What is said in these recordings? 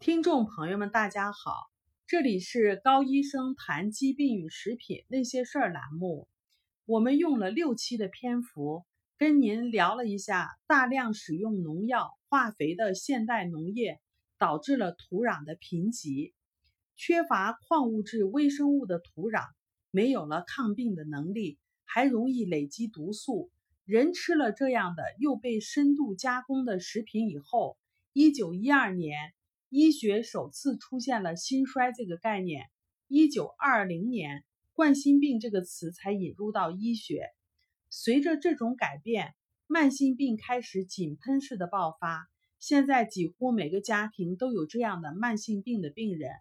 听众朋友们，大家好，这里是高医生谈疾病与食品那些事儿栏目。我们用了六期的篇幅，跟您聊了一下大量使用农药、化肥的现代农业导致了土壤的贫瘠，缺乏矿物质、微生物的土壤没有了抗病的能力，还容易累积毒素。人吃了这样的又被深度加工的食品以后，一九一二年。医学首次出现了心衰这个概念，一九二零年，冠心病这个词才引入到医学。随着这种改变，慢性病开始井喷式的爆发。现在几乎每个家庭都有这样的慢性病的病人。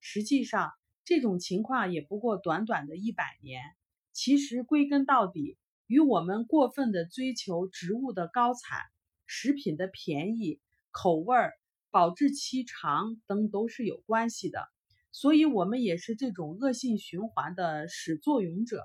实际上，这种情况也不过短短的一百年。其实归根到底，与我们过分的追求植物的高产、食品的便宜、口味儿。保质期长等都是有关系的，所以我们也是这种恶性循环的始作俑者。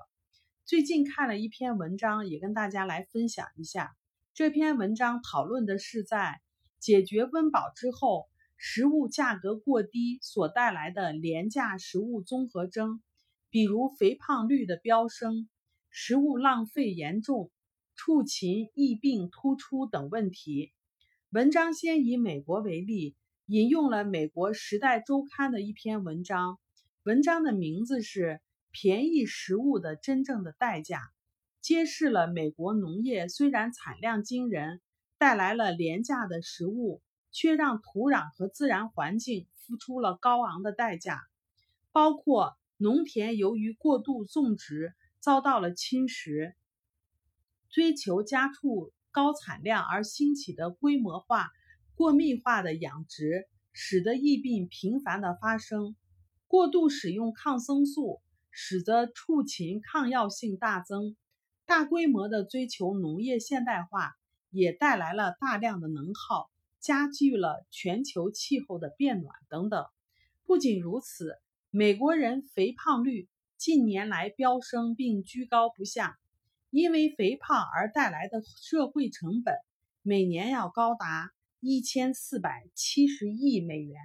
最近看了一篇文章，也跟大家来分享一下。这篇文章讨论的是在解决温饱之后，食物价格过低所带来的廉价食物综合征，比如肥胖率的飙升、食物浪费严重、畜禽疫病突出等问题。文章先以美国为例，引用了美国《时代周刊》的一篇文章，文章的名字是《便宜食物的真正的代价》，揭示了美国农业虽然产量惊人，带来了廉价的食物，却让土壤和自然环境付出了高昂的代价，包括农田由于过度种植遭到了侵蚀，追求家畜。高产量而兴起的规模化、过密化的养殖，使得疫病频繁的发生；过度使用抗生素，使得畜禽抗药性大增；大规模的追求农业现代化，也带来了大量的能耗，加剧了全球气候的变暖等等。不仅如此，美国人肥胖率近年来飙升并居高不下。因为肥胖而带来的社会成本，每年要高达一千四百七十亿美元。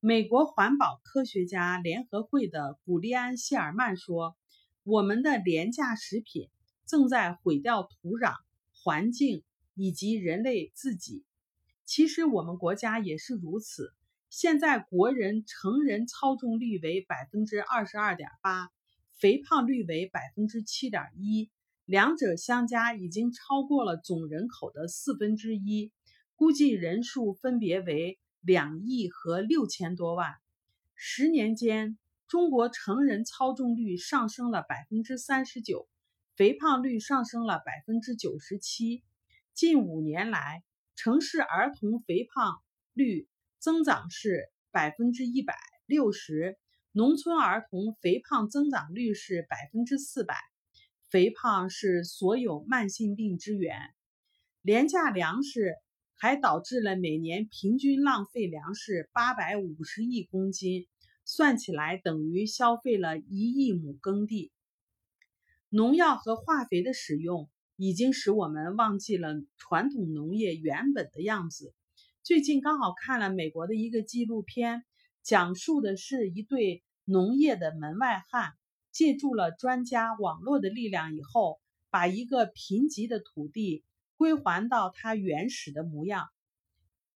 美国环保科学家联合会的古利安·谢尔曼说：“我们的廉价食品正在毁掉土壤、环境以及人类自己。其实我们国家也是如此。现在国人成人超重率为百分之二十二点八。”肥胖率为百分之七点一，两者相加已经超过了总人口的四分之一，估计人数分别为两亿和六千多万。十年间，中国成人超重率上升了百分之三十九，肥胖率上升了百分之九十七。近五年来，城市儿童肥胖率增长是百分之一百六十。农村儿童肥胖增长率是百分之四百，肥胖是所有慢性病之源。廉价粮食还导致了每年平均浪费粮食八百五十亿公斤，算起来等于消费了一亿亩耕地。农药和化肥的使用已经使我们忘记了传统农业原本的样子。最近刚好看了美国的一个纪录片。讲述的是一对农业的门外汉，借助了专家网络的力量以后，把一个贫瘠的土地归还到它原始的模样，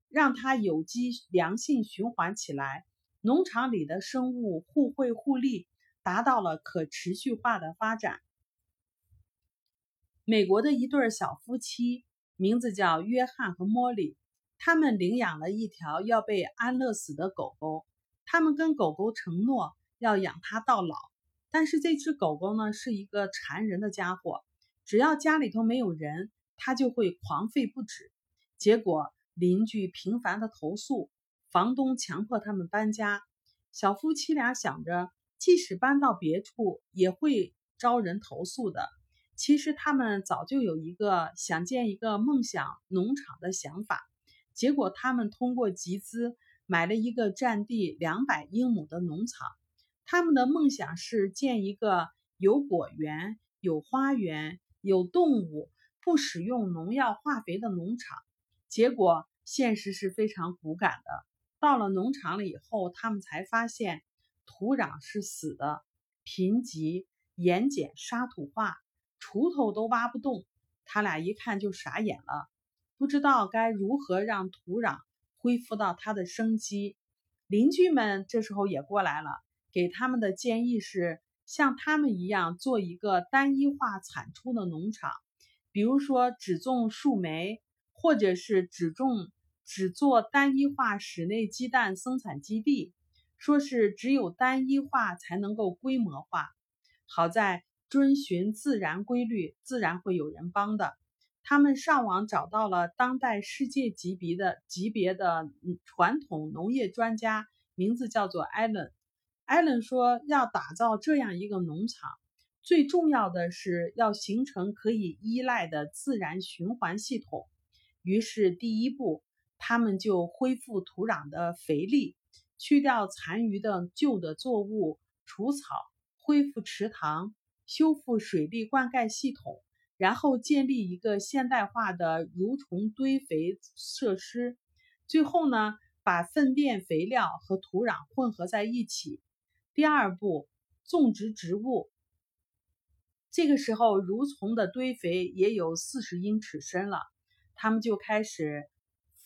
让它有机良性循环起来，农场里的生物互惠互利，达到了可持续化的发展。美国的一对小夫妻，名字叫约翰和莫莉，他们领养了一条要被安乐死的狗狗。他们跟狗狗承诺要养它到老，但是这只狗狗呢是一个馋人的家伙，只要家里头没有人，它就会狂吠不止。结果邻居频繁的投诉，房东强迫他们搬家。小夫妻俩想着，即使搬到别处也会招人投诉的。其实他们早就有一个想建一个梦想农场的想法，结果他们通过集资。买了一个占地两百英亩的农场，他们的梦想是建一个有果园、有花园、有动物、不使用农药化肥的农场。结果现实是非常骨感的，到了农场了以后，他们才发现土壤是死的，贫瘠、盐碱、沙土化，锄头都挖不动。他俩一看就傻眼了，不知道该如何让土壤恢复到它的生机。邻居们这时候也过来了，给他们的建议是像他们一样做一个单一化产出的农场，比如说只种树莓，或者是只种只做单一化室内鸡蛋生产基地。说是只有单一化才能够规模化。好在。遵循自然规律，自然会有人帮的。他们上网找到了当代世界级别的级别的传统农业专家，名字叫做艾伦。艾伦说，要打造这样一个农场，最重要的是要形成可以依赖的自然循环系统。于是，第一步，他们就恢复土壤的肥力，去掉残余的旧的作物、除草，恢复池塘。修复水利灌溉系统，然后建立一个现代化的蠕虫堆肥设施，最后呢，把粪便肥料和土壤混合在一起。第二步，种植植物。这个时候，蠕虫的堆肥也有四十英尺深了，他们就开始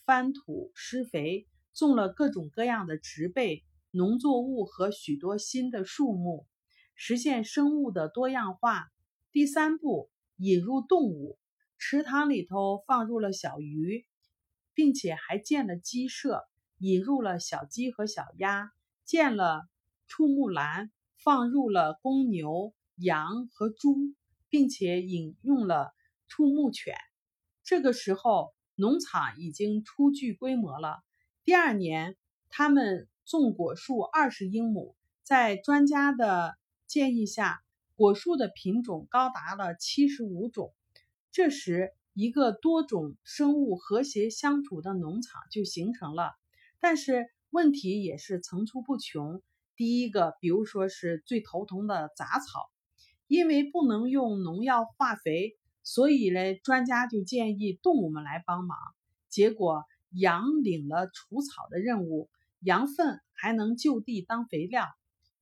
翻土施肥，种了各种各样的植被、农作物和许多新的树木。实现生物的多样化。第三步，引入动物，池塘里头放入了小鱼，并且还建了鸡舍，引入了小鸡和小鸭，建了畜牧栏，放入了公牛、羊和猪，并且引用了畜牧犬。这个时候，农场已经初具规模了。第二年，他们种果树二十英亩，在专家的。建议下，果树的品种高达了七十五种。这时，一个多种生物和谐相处的农场就形成了。但是问题也是层出不穷。第一个，比如说是最头疼的杂草，因为不能用农药化肥，所以呢，专家就建议动物们来帮忙。结果，羊领了除草的任务，羊粪还能就地当肥料。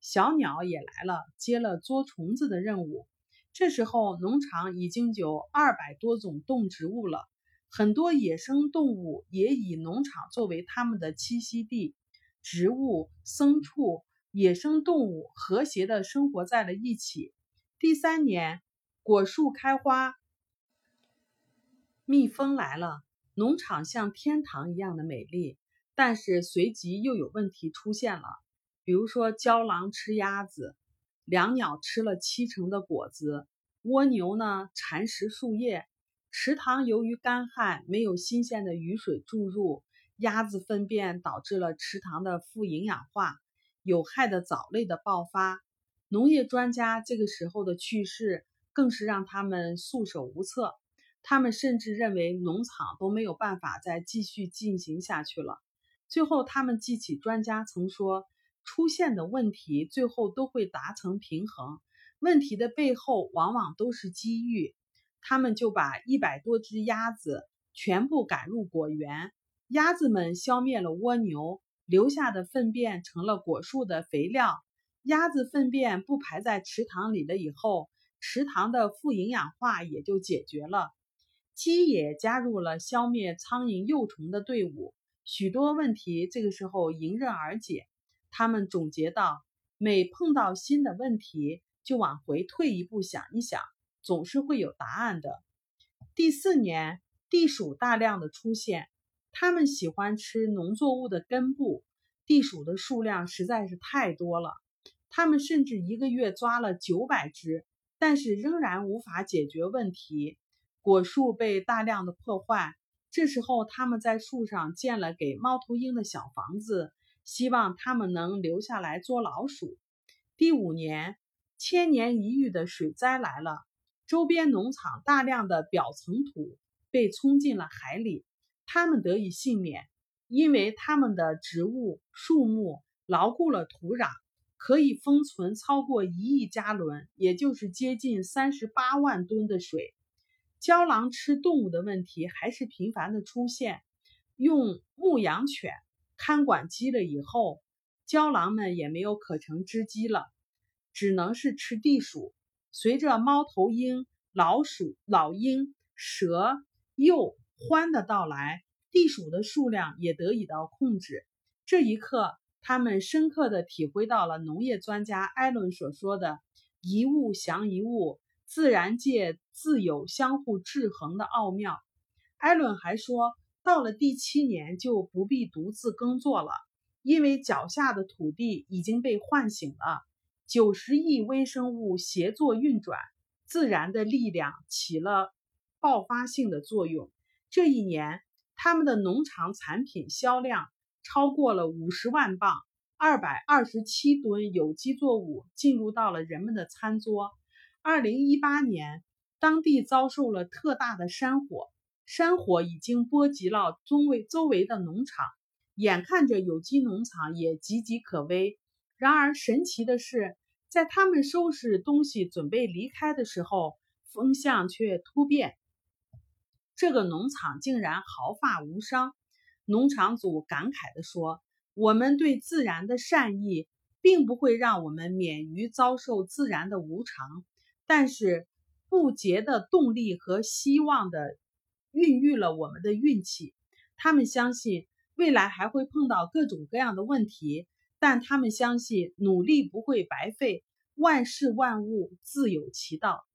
小鸟也来了，接了捉虫子的任务。这时候，农场已经有二百多种动植物了，很多野生动物也以农场作为它们的栖息地。植物、牲畜、野生动物和谐地生活在了一起。第三年，果树开花，蜜蜂来了，农场像天堂一样的美丽。但是随即又有问题出现了。比如说，郊狼吃鸭子，两鸟吃了七成的果子，蜗牛呢蚕食树叶，池塘由于干旱没有新鲜的雨水注入，鸭子粪便导致了池塘的富营养化，有害的藻类的爆发。农业专家这个时候的去世，更是让他们束手无策，他们甚至认为农场都没有办法再继续进行下去了。最后，他们记起专家曾说。出现的问题最后都会达成平衡，问题的背后往往都是机遇。他们就把一百多只鸭子全部赶入果园，鸭子们消灭了蜗牛，留下的粪便成了果树的肥料。鸭子粪便不排在池塘里了以后，池塘的富营养化也就解决了。鸡也加入了消灭苍蝇幼虫的队伍，许多问题这个时候迎刃而解。他们总结到：每碰到新的问题，就往回退一步想一想，总是会有答案的。第四年，地鼠大量的出现，它们喜欢吃农作物的根部，地鼠的数量实在是太多了，它们甚至一个月抓了九百只，但是仍然无法解决问题。果树被大量的破坏，这时候他们在树上建了给猫头鹰的小房子。希望他们能留下来捉老鼠。第五年，千年一遇的水灾来了，周边农场大量的表层土被冲进了海里，他们得以幸免，因为他们的植物树木牢固了土壤，可以封存超过一亿加仑，也就是接近三十八万吨的水。郊狼吃动物的问题还是频繁的出现，用牧羊犬。看管鸡了以后，郊狼们也没有可乘之机了，只能是吃地鼠。随着猫头鹰、老鼠、老鹰、蛇、鼬、獾的到来，地鼠的数量也得以到控制。这一刻，他们深刻地体会到了农业专家艾伦所说的“一物降一物，自然界自有相互制衡的奥妙”。艾伦还说。到了第七年就不必独自耕作了，因为脚下的土地已经被唤醒了。九十亿微生物协作运转，自然的力量起了爆发性的作用。这一年，他们的农场产品销量超过了五十万磅，二百二十七吨有机作物进入到了人们的餐桌。二零一八年，当地遭受了特大的山火。山火已经波及了周围周围的农场，眼看着有机农场也岌岌可危。然而神奇的是，在他们收拾东西准备离开的时候，风向却突变，这个农场竟然毫发无伤。农场主感慨地说：“我们对自然的善意，并不会让我们免于遭受自然的无常，但是不竭的动力和希望的。”孕育了我们的运气。他们相信未来还会碰到各种各样的问题，但他们相信努力不会白费，万事万物自有其道。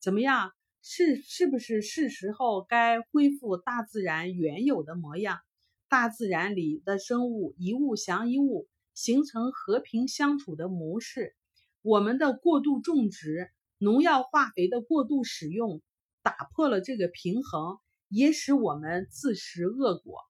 怎么样？是是不是是时候该恢复大自然原有的模样？大自然里的生物一物降一物，形成和平相处的模式。我们的过度种植、农药化肥的过度使用，打破了这个平衡。也使我们自食恶果。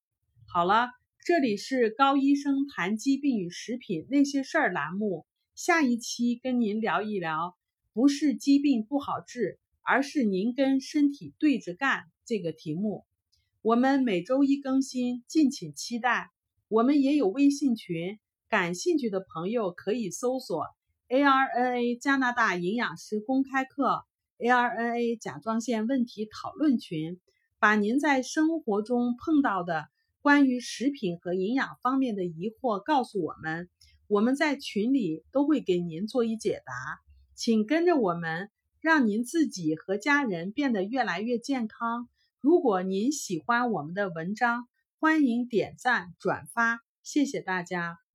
好了，这里是高医生谈疾病与食品那些事儿栏目，下一期跟您聊一聊，不是疾病不好治，而是您跟身体对着干这个题目。我们每周一更新，敬请期待。我们也有微信群，感兴趣的朋友可以搜索 ARNA 加拿大营养师公开课 ARNA 甲状腺问题讨论群。把您在生活中碰到的关于食品和营养方面的疑惑告诉我们，我们在群里都会给您做一解答。请跟着我们，让您自己和家人变得越来越健康。如果您喜欢我们的文章，欢迎点赞转发，谢谢大家。